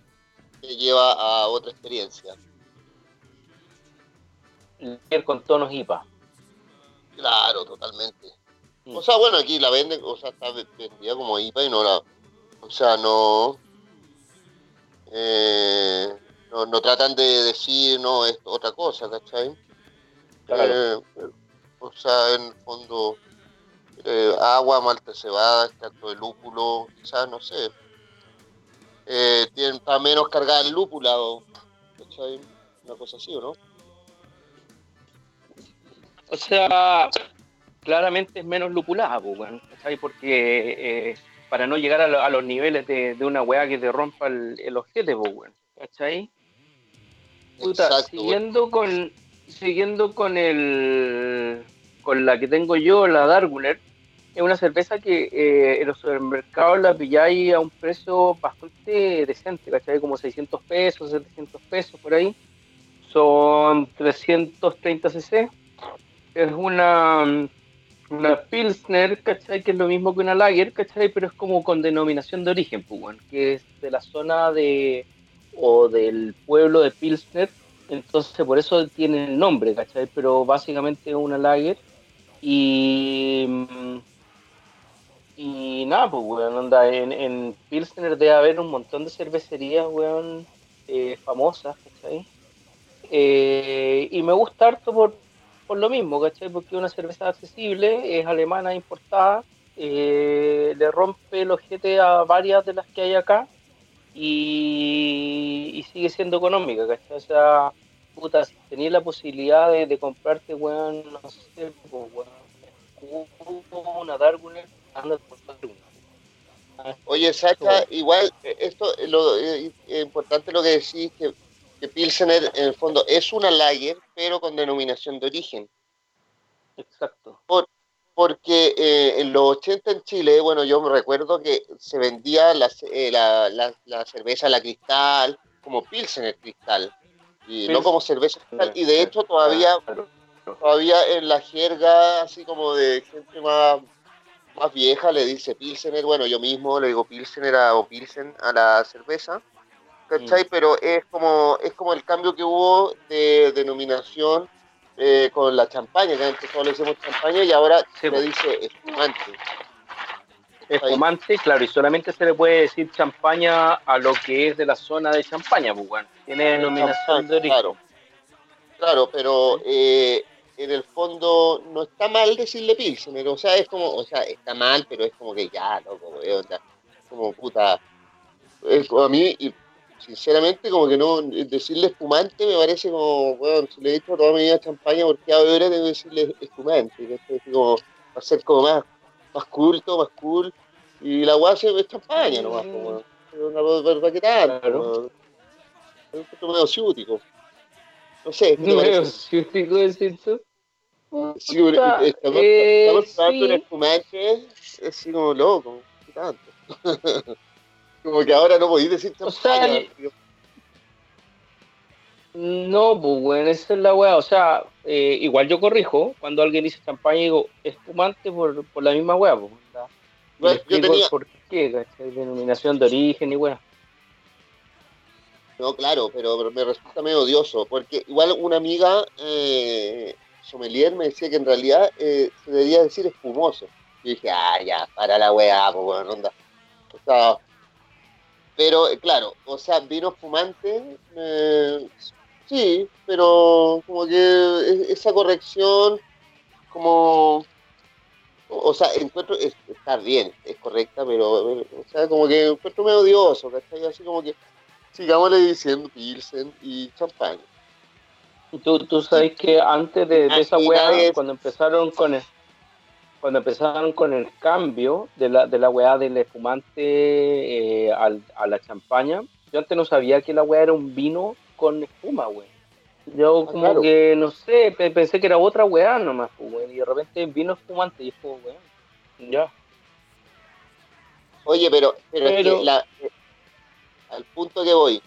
te lleva a otra experiencia. Lager con tonos IPA. Claro, totalmente. Mm. O sea, bueno, aquí la venden, o sea, está vendida como IPA y no la. O sea, no. eh, no, no tratan de decir, no, es otra cosa, ¿cachai? Claro. Eh, o sea, en el fondo, eh, agua, malta cebada, extracto de lúpulo, quizás, no sé. Eh, tienen, está menos cargada en lúpula, o, ¿cachai? Una cosa así, ¿o no? O sea, claramente es menos lupulada, pues, weón, ¿cachai? Porque eh, para no llegar a, lo- a los niveles de, de una weá que te rompa el, el ojete, pues, weón, ¿cachai? Puta, Exacto, siguiendo con siguiendo con el con la que tengo yo, la Darguler, es una cerveza que eh, en los supermercados la pilláis a un precio bastante decente, ¿cachai? Como 600 pesos, 700 pesos por ahí. Son 330 cc. Es una, una Pilsner, ¿cachai? Que es lo mismo que una Lager, ¿cachai? Pero es como con denominación de origen, pues, que es de la zona de o del pueblo de Pilsner, entonces por eso tiene el nombre, ¿cachai? Pero básicamente es una lager y mm, y nada, pues weón, onda, en, en Pilsner debe haber un montón de cervecerías, weón, eh, famosas, ¿cachai? Eh, y me gusta harto por, por lo mismo, ¿cachai? Porque es una cerveza accesible, es alemana importada, eh, le rompe el ojete a varias de las que hay acá y, y sigue siendo económica, ¿cachai? O sea, puta, si tenías la posibilidad de, de comprarte, weón, no sé, pues, weón, una Darguner, anda por Darguner. Oye, Sacha, igual, eh, esto eh, lo eh, importante lo que decís, que, que Pilsener en el fondo es una lager, pero con denominación de origen. Exacto. Porque eh, en los 80 en Chile, bueno, yo me recuerdo que se vendía la, eh, la, la, la cerveza La Cristal como Pilsener Cristal, y no como cerveza Cristal. Y de hecho todavía Claro. todavía en la jerga, así como de gente más, más vieja, le dice Pilsener. Bueno, yo mismo le digo Pilsener a, o Pilsen a la cerveza, ¿cachai? Mm. Pero es como, es como el cambio que hubo de denominación eh, con la champaña, que antes solo le decimos champaña y ahora se pues. dice espumante. Espumante, claro, y solamente se le puede decir champaña a lo que es de la zona de champaña, pues, bueno. Tiene denominación de origen. Claro, claro, pero eh, en el fondo no está mal decirle Pilsener, o sea, es como, o sea, está mal, pero es como que ya, loco, weón, ya, como puta. Es como a mí, y sinceramente, como que no, decirle espumante me parece como, weón, si le he dicho toda mi vida champaña, porque ahora tengo que decirle espumante, que Así como, va a ser como más, más culto, más cool, y la se- es champaña nomás. Es una verdad que tanto, Claro. Es un poco medio ciútico. No sé, ¿qué te Medio parece? ciútico decir eso. Sí, estamos, eh, estamos un espumante, es así como loco, ¿qué tanto? como que ahora no podéis decir O sea, No, pues, bueno, esa es la weá. O sea, eh, igual yo corrijo. Cuando alguien dice champaña, digo espumante por, por la misma weá, pues. Bueno, yo tenía- por qué, ¿cachai? Denominación de origen y weá. No, claro, pero, pero me resulta medio odioso, porque igual una amiga eh, sommelier me decía que en realidad eh, se debería decir espumoso. Y dije, ah, ya, para la weá, pues bueno, onda. O sea, pero eh, claro, o sea, vino espumante, eh, sí, pero como que esa corrección, como, o sea, encuentro, es- está bien, es correcta, pero, o sea, como que encuentro medio odioso, ¿cachai? Así como que sigámosle diciendo Pilsen y champaña. Y Tú, tú sabes que antes de, de esa weá, cuando empezaron con el, cuando empezaron con el cambio de la, de la weá del espumante eh, al- a la champaña, yo antes no sabía que la weá era un vino con espuma, weón. Yo Ah, como claro. que, no sé, pe- pensé que era otra weá nomás, pues, weón, y de repente vino espumante y como, weón, ya. Oye, pero, pero, es que la, eh, al punto que voy,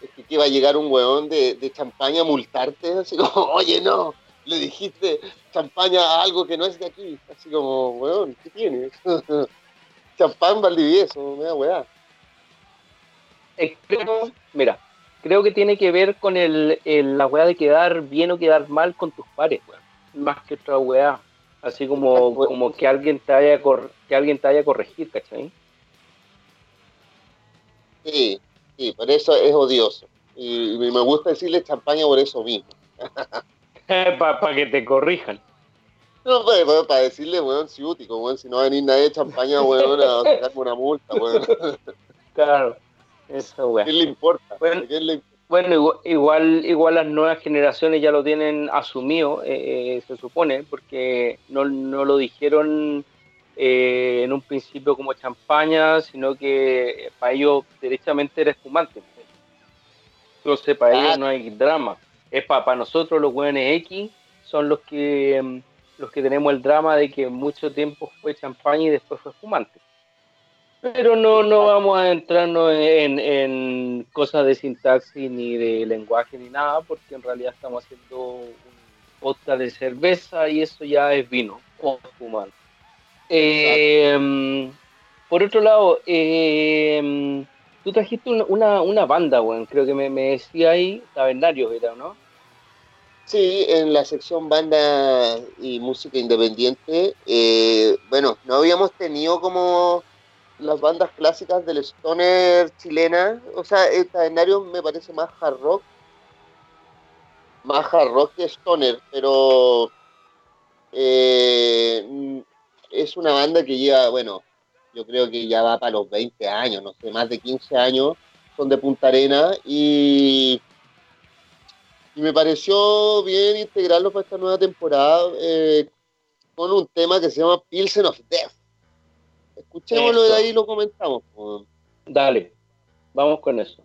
es que, va a llegar un weón de, de champaña a multarte, así como, oye, no, le dijiste champaña a algo que no es de aquí. Así como, weón, ¿qué tienes? Champán Valdivieso, me da weá. Eh, creo- mira, creo que tiene que ver con el, el- la weá de quedar bien o quedar mal con tus pares, weón. Más que otra weá. Así como, como que alguien te haya cor- que alguien te haya corregir, ¿cachai? Sí, sí, por eso es odioso. Y, y me gusta decirle champaña por eso mismo. Para que te corrijan. No, para, para- para decirle, weón, ciútico, weón, si no va a venir nadie de champaña, weón, a sacarme una multa, weón. Claro, esa ¿A quién le importa? Bueno. ¿A quién le Bueno, igual, igual, igual las nuevas generaciones ya lo tienen asumido, eh, eh, se supone, porque no, no lo dijeron eh, en un principio como champaña, sino que para ellos derechamente era espumante. Entonces, para ellos no hay drama. Es para nosotros los hueones X, son los que mm, los que tenemos el drama de que mucho tiempo fue champaña y después fue espumante. Pero no, no vamos a entrarnos en, en cosas de sintaxis ni de lenguaje ni nada, porque en realidad estamos haciendo un podcast de cerveza y eso ya es vino o espumante. Eh, por otro lado, eh, tú trajiste una, una, banda, weón, creo que me, decía ahí, Tabernarios era, ¿no? Sí, en la sección banda y música independiente, eh, bueno, no habíamos tenido como las bandas clásicas del stoner chilena, o sea, el calendario me parece más hard rock, más hard rock que stoner, pero eh, es una banda que lleva, bueno, yo creo que ya va para los 20 años, no sé, más de 15 años, son de Punta Arena y Y me pareció bien integrarlo para esta nueva temporada eh, con un tema que se llama Pilsen of Death. Escuchémoslo y Eso. de ahí lo comentamos. Dale, vamos con eso.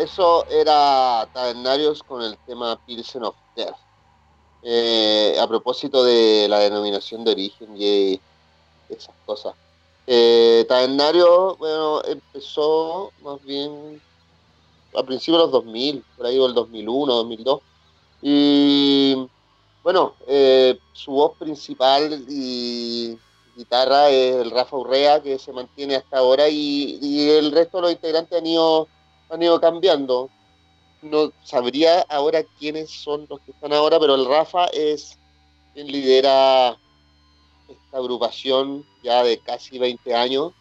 Eso era Tabernarios con el tema Pilsen of Death. Eh, a propósito de la denominación de origen y esas cosas. Eh, Tabernario, bueno, empezó más bien a principios de los 2000, por ahí el 2001, 2002. Y bueno, eh, su voz principal y guitarra es el Rafa Urrea, que se mantiene hasta ahora, y el resto de los integrantes han ido, han ido cambiando. No sabría ahora quiénes son los que están ahora, pero el Rafa es quien lidera esta agrupación ya de casi 20 años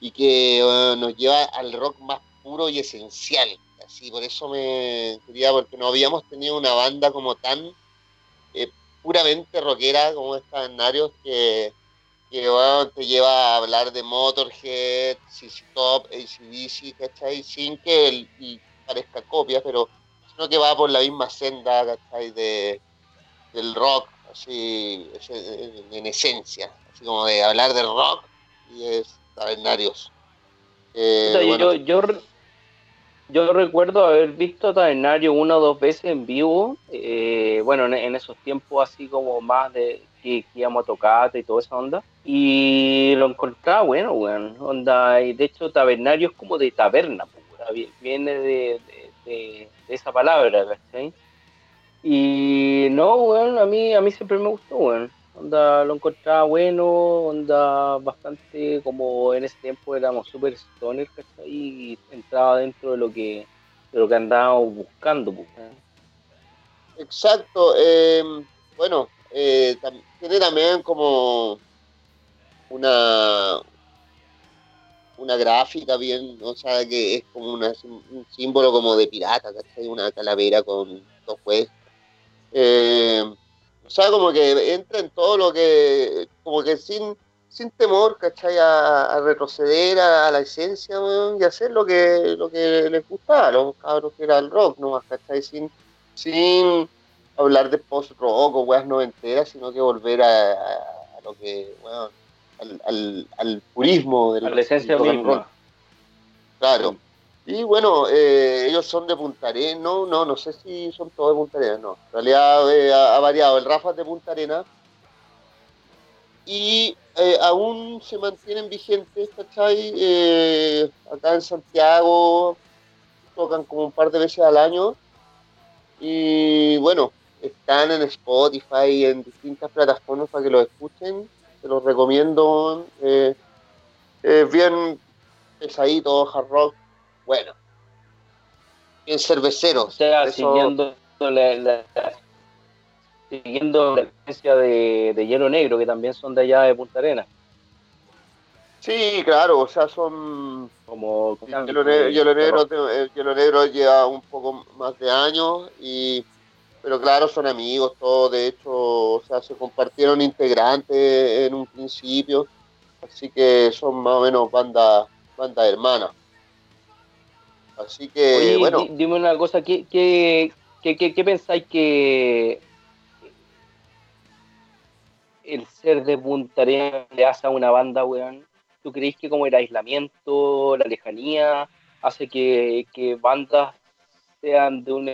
y que nos lleva al rock más puro y esencial. Así, por eso me quería, porque no habíamos tenido una banda como tan eh, puramente rockera como esta Narios que, que bueno, te lleva a hablar de Motorhead, CC Top, ACDC, ¿cachai? Sin que el- y parezca copia, pero sino que va por la misma senda, ¿cachai? De, del rock, así, en, en esencia, así como de hablar de rock y es tabernarios. Eh, O sea, yo- bueno, yo, yo, re- yo recuerdo haber visto Tabernario una o dos veces en vivo, eh, bueno, en, en esos tiempos así como más de que, que íbamos a tocata y toda esa onda, y lo encontraba bueno, weón, onda, y de hecho Tabernario es como de taberna, pues, weón, vi- viene de, esa palabra, ¿cachai? Y no, weón, a mí, a mí siempre me gustó, weón. Onda, lo encontraba bueno, onda bastante como en ese tiempo éramos super stoner, ¿cachai? Y entraba dentro de lo que, de lo que andábamos buscando, pues, weón. Exacto. eh, bueno, eh, también como una una gráfica bien, o sea, que es como una- un símbolo como de pirata, ¿cachai? Una calavera con dos jueces. Eh, o sea, como que entra en todo lo que, como que sin, sin temor, ¿cachai? A, a retroceder a, la esencia, y hacer lo que, lo que les gustaba a los cabros que era el rock, ¿no? ¿cachai? Sin, sin hablar de post-rock o weas noventeras, sino que volver a- a lo que, bueno, al, al, al purismo del A la esencia del misma. Claro. Y bueno, eh, ellos son de Punta Arenas, no, no, no sé si son todos de Punta Arenas, no. En realidad eh, ha, ha variado, el Rafa es de Punta Arenas. Y eh, aún se mantienen vigentes, ¿cachai? Eh, acá en Santiago tocan como un par de veces al año. Y bueno, están en Spotify, en distintas plataformas para que los escuchen. Se los recomiendo. Eh, es bien pesadito, hard rock, bueno. Bien cervecero. O sea, Eso- siguiendo la, la- siguiendo la esencia de, de Hielo Negro, que también son de allá de Punta Arenas. Sí, claro, o sea, son... Como Hielo Negro, eh, Hielo Negro lleva un poco más de años, y pero claro, son amigos todos, de hecho, o sea, se compartieron integrantes en un principio, así que son más o menos bandas banda hermanas. Así que, Oye, bueno, di- dime una cosa, ¿qué, qué, qué, qué- qué pensáis que el ser de Punta Arenas le hace a una banda, weón? ¿Tú crees que como el aislamiento, la lejanía, hace que, que bandas sean de un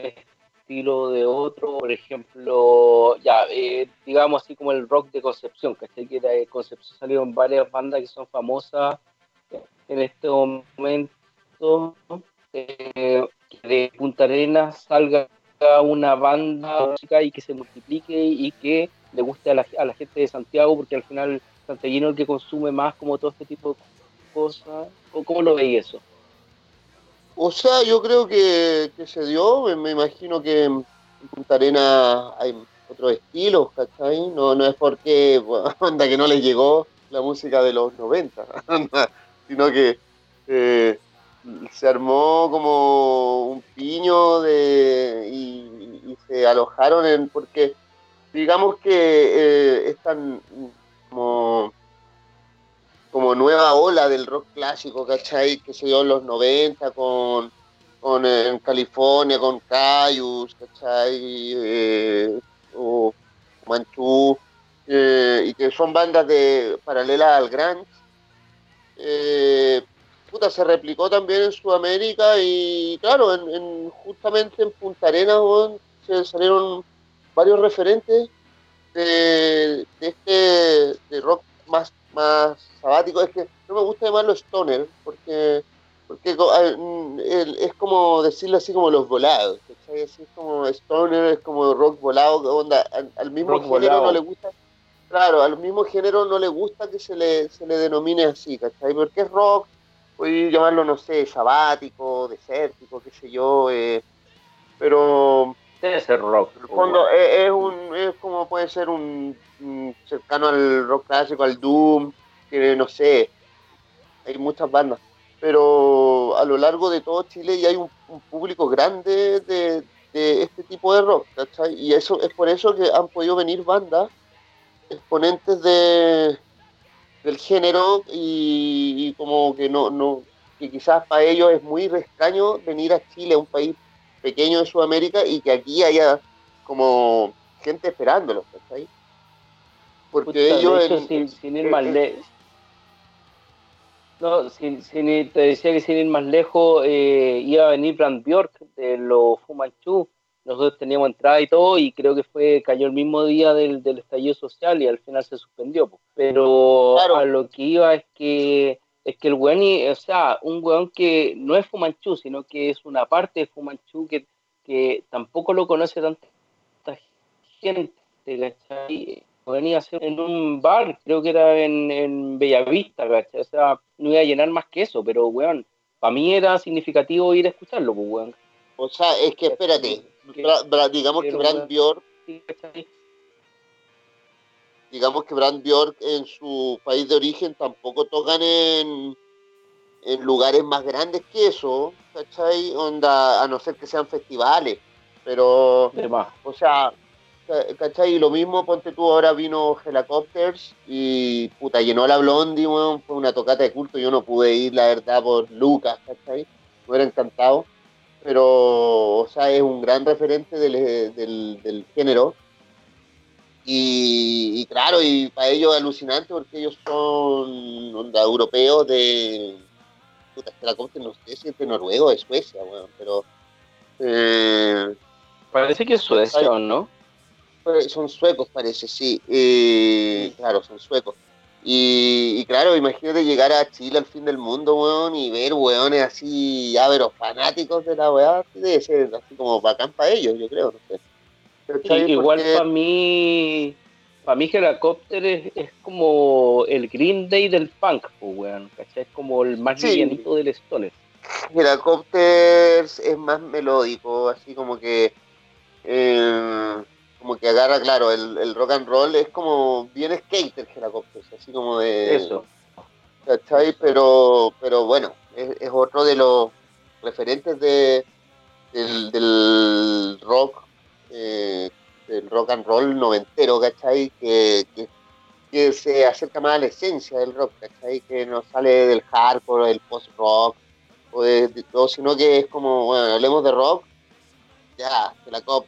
estilo de otro? Por ejemplo, ya, eh, digamos así como el rock de Concepción, que que de Concepción salieron varias bandas que son famosas en este momento. eh, de Punta Arenas salga una banda música y que se multiplique y que le guste a la, gente de Santiago, porque al final Santiaguino es el que consume más como todo este tipo de cosas. ¿O ¿Cómo lo veis eso? O sea, yo creo que, se dio, me, imagino que en Punta Arena hay otros estilos, ¿cachai? No, no es porque, onda, que no les llegó la música de los 90, onda, sino que eh, se armó como un piño de, y, y se alojaron en, porque digamos que eh, están como como nueva ola del rock clásico, ¿cachai? Que se dio en los 90 con, con eh, California, con Cayus, ¿cachai? Eh, o Manchú, eh, y que son bandas de paralelas al grunge. Eh, puta, se replicó también en Sudamérica y claro, en, en- justamente en Punta Arenas se salieron varios referentes de, de este de rock más, más sabático. Es que no me gusta llamarlo stoner, porque porque ah, mm, es como decirlo así como los volados. ¿cachai? Así es como stoner, es como rock volado, onda, al, al mismo Rock género volado. no le gusta. Claro, al mismo género no le gusta que se le, se le denomine así, ¿cachai? Porque es rock, puede llamarlo, no sé, sabático, desértico, qué sé yo, eh, pero Debe ser rock. En el fondo es, es un, es como puede ser un, un cercano al rock clásico, al doom, que no sé, hay muchas bandas, pero a lo largo de todo Chile ya hay un, un público grande de, de este tipo de rock, ¿cachai? Y eso es por eso que han podido venir bandas exponentes de del género y, y como que no, no, que quizás para ellos es muy extraño venir a Chile, un país pequeño de Sudamérica, y que aquí haya como gente esperándolos, ¿cachai? Porque Puta, ellos... hecho, en- sin, sin ir más lejos. No, sin, sin ir- te decía que sin ir más lejos, eh, iba a venir Brand Bjork de los Fu Manchu. Nosotros teníamos entrada y todo, y creo que fue cayó el mismo día del, del estallido social y al final se suspendió. Pero Claro. a lo que iba es que es que el weón, o sea, un weón que no es Fumanchu, sino que es una parte de Fumanchu que, que tampoco lo conoce tanta gente, ¿cachai? Venía a ser en un bar, creo que era en, en Bellavista, ¿cachai? O sea, no iba a llenar más que eso, pero, weón, para mí era significativo ir a escucharlo, pues, weón. O sea, es que espérate, Que- Bra- Bra- digamos que pero, Brand weón. Digamos que Brand Bjork en su país de origen tampoco tocan en, en lugares más grandes que eso, ¿cachai? Onda, a no ser que sean festivales, pero, De más. o sea, ca- ¿cachai? Y lo mismo, ponte tú, ahora vino Helicopters y puta, llenó la Blondie, weón, fue una tocata de culto, yo no pude ir, la verdad, por Lucas, ¿cachai? Me hubiera encantado, pero, o sea, es un gran referente del, del, del género. Y, y claro, y para ellos es alucinante porque ellos son onda, europeos de. Puta, que la no sé si es de Noruega o de Suecia, weón, pero. eh, Parece que es Suecia, ¿o ¿no? son suecos, parece, sí. Eh, claro, son suecos. Y, y claro, imagínate llegar a Chile al fin del mundo, weón, y ver weones así, ya, pero fanáticos de la weá, debe ser así como bacán para ellos, yo creo, no sé. Igual Porque- para mí, para mí Helicopter es, es como el Green Day del punk, pues, weón, ¿cachai? Es como el más Sí. del Stoner. Helicopters es más melódico, así como que eh, como que agarra, claro, el, el rock and roll es como bien skater Helicopters, así como de Eso. ¿cachai? Pero, pero bueno, es, es otro de los referentes de, del, del rock, eh, del rock and roll noventero, ¿cachai? Que, que, que se acerca más a la esencia del rock, ¿cachai? Que no sale del hardcore, del post-rock, o de, de todo, sino que es como, bueno, hablemos de rock, ya, de la cop,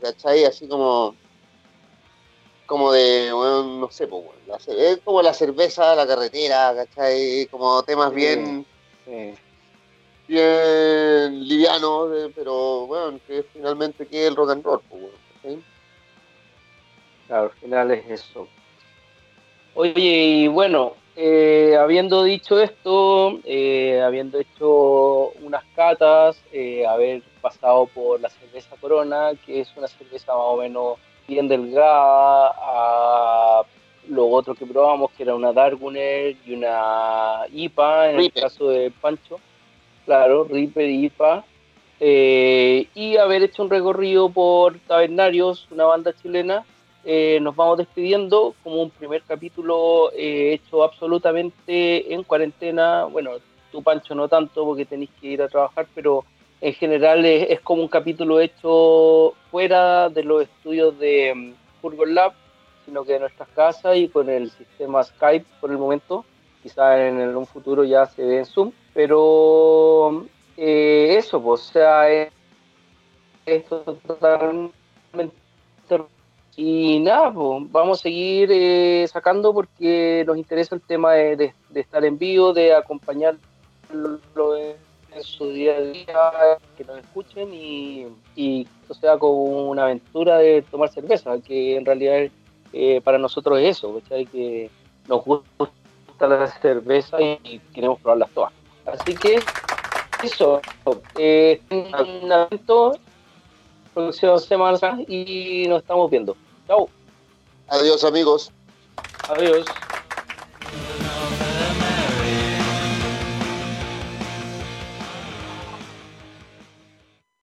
¿cachai? Así como como de, bueno, no sé, pues, bueno, la ce- es como la cerveza, la carretera, ¿cachai? Como temas Sí. bien, Sí. Bien livianos, eh, pero bueno, que finalmente que el rock and roll, pues, bueno, ¿cachai? Claro, al final es eso. Oye, y bueno, eh, habiendo dicho esto, eh, habiendo hecho unas catas, eh, haber pasado por la cerveza Corona, que es una cerveza más o menos bien delgada, a lo otro que probamos, que era una Darguner y una IPA, en Reaper. el caso de Pancho, claro, Reaper y IPA, eh, y haber hecho un recorrido por Tabernarios, una banda chilena, eh, nos vamos despidiendo como un primer capítulo eh, hecho absolutamente en cuarentena. Bueno, tú Pancho no tanto porque tenéis que ir a trabajar, pero en general es, como un capítulo hecho fuera de los estudios de um, Lab, sino que de nuestras casas y con el sistema Skype por el momento. Quizás en el- un futuro ya se ve en Zoom, pero eh, eso, pues, o sea, es, totalmente y nada, pues, vamos a seguir eh, sacando porque nos interesa el tema de, de- estar en vivo, de acompañarlo en, su día a día, que nos escuchen y, y esto sea como una aventura de tomar cerveza, que en realidad eh, para nosotros es eso, que nos gusta la cerveza y queremos probarlas todas. Así que eso, eh, estén atentos próximas semanas y nos estamos viendo. Chao. Adiós amigos. Adiós.